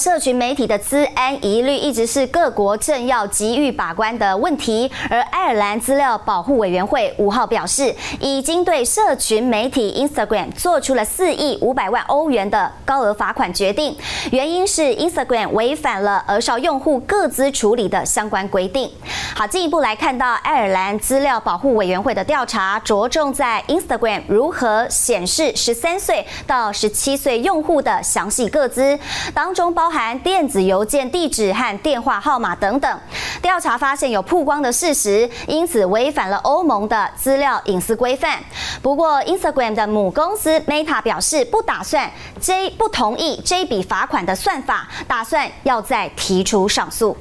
社群媒体的资安疑虑一直是各国政要急于把关的问题，而爱尔兰资料保护委员会五号表示，已经对社群媒体 Instagram 做出了四亿五百万欧元的高额罚款决定，原因是 Instagram 违反了儿少用户个资处理的相关规定。好，进一步来看到爱尔兰资料保护委员会的调查，着重在 Instagram 如何显示十三岁到十七岁用户的详细个资，当中包含电子邮件地址和电话号码等等，调查发现有曝光的事实，因此违反了欧盟的资料隐私规范。不过，Instagram 的母公司 Meta 表示不打算这不同意这笔罚款的算法，打算要再提出上诉。